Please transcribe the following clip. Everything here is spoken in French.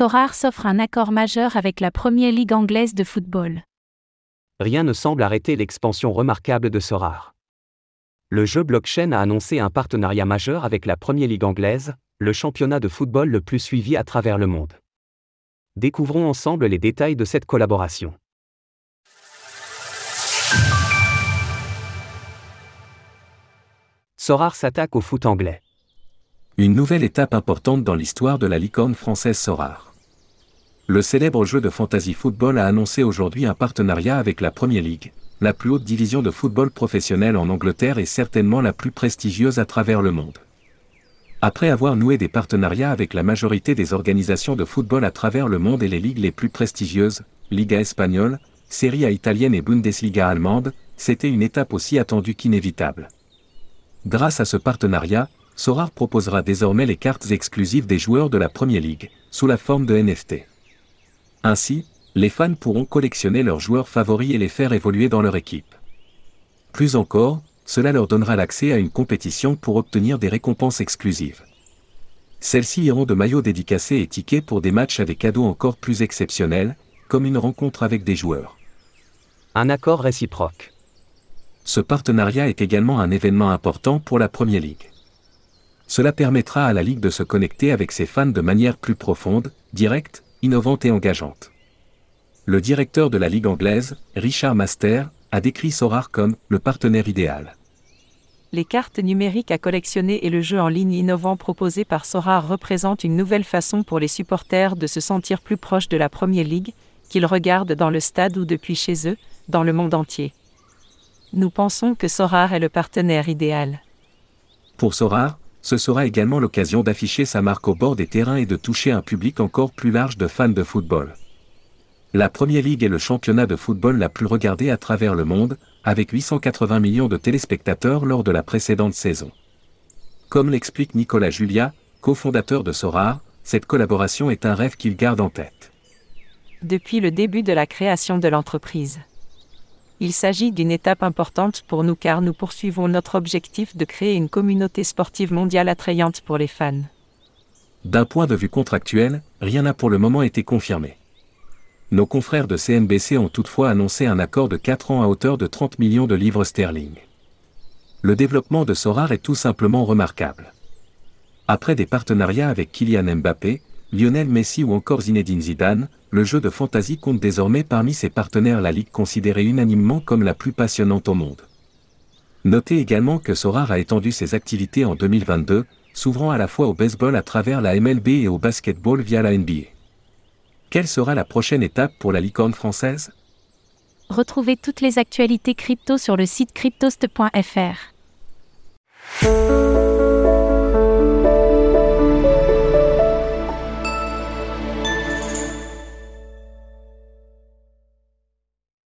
Sorar s'offre un accord majeur avec la Première Ligue anglaise de football. Rien ne semble arrêter l'expansion remarquable de Sorar. Le jeu blockchain a annoncé un partenariat majeur avec la Première Ligue anglaise, le championnat de football le plus suivi à travers le monde. Découvrons ensemble les détails de cette collaboration. Sorar s'attaque au foot anglais. Une nouvelle étape importante dans l'histoire de la licorne française Sorar. Le célèbre jeu de fantasy football a annoncé aujourd'hui un partenariat avec la Premier League, la plus haute division de football professionnel en Angleterre et certainement la plus prestigieuse à travers le monde. Après avoir noué des partenariats avec la majorité des organisations de football à travers le monde et les ligues les plus prestigieuses, Liga espagnole, Serie A italienne et Bundesliga allemande, c'était une étape aussi attendue qu'inévitable. Grâce à ce partenariat, Sorar proposera désormais les cartes exclusives des joueurs de la Premier League, sous la forme de NFT. Ainsi, les fans pourront collectionner leurs joueurs favoris et les faire évoluer dans leur équipe. Plus encore, cela leur donnera l'accès à une compétition pour obtenir des récompenses exclusives. Celles-ci iront de maillots dédicacés et tickets pour des matchs avec cadeaux encore plus exceptionnels, comme une rencontre avec des joueurs. Un accord réciproque. Ce partenariat est également un événement important pour la Premier League. Cela permettra à la Ligue de se connecter avec ses fans de manière plus profonde, directe, innovante et engageante. Le directeur de la Ligue anglaise, Richard Master, a décrit Sorar comme le partenaire idéal. Les cartes numériques à collectionner et le jeu en ligne innovant proposé par Sorar représentent une nouvelle façon pour les supporters de se sentir plus proches de la Premier League, qu'ils regardent dans le stade ou depuis chez eux, dans le monde entier. Nous pensons que Sorar est le partenaire idéal. Pour Sorar, ce sera également l'occasion d'afficher sa marque au bord des terrains et de toucher un public encore plus large de fans de football. La Premier League est le championnat de football la plus regardée à travers le monde, avec 880 millions de téléspectateurs lors de la précédente saison. Comme l'explique Nicolas Julia, cofondateur de Sorar, cette collaboration est un rêve qu'il garde en tête. Depuis le début de la création de l'entreprise. Il s'agit d'une étape importante pour nous car nous poursuivons notre objectif de créer une communauté sportive mondiale attrayante pour les fans. D'un point de vue contractuel, rien n'a pour le moment été confirmé. Nos confrères de CNBC ont toutefois annoncé un accord de 4 ans à hauteur de 30 millions de livres sterling. Le développement de Sorar est tout simplement remarquable. Après des partenariats avec Kylian Mbappé, Lionel Messi ou encore Zinedine Zidane, le jeu de fantasy compte désormais parmi ses partenaires la ligue considérée unanimement comme la plus passionnante au monde. Notez également que Sorar a étendu ses activités en 2022, s'ouvrant à la fois au baseball à travers la MLB et au basketball via la NBA. Quelle sera la prochaine étape pour la licorne française? Retrouvez toutes les actualités crypto sur le site cryptost.fr.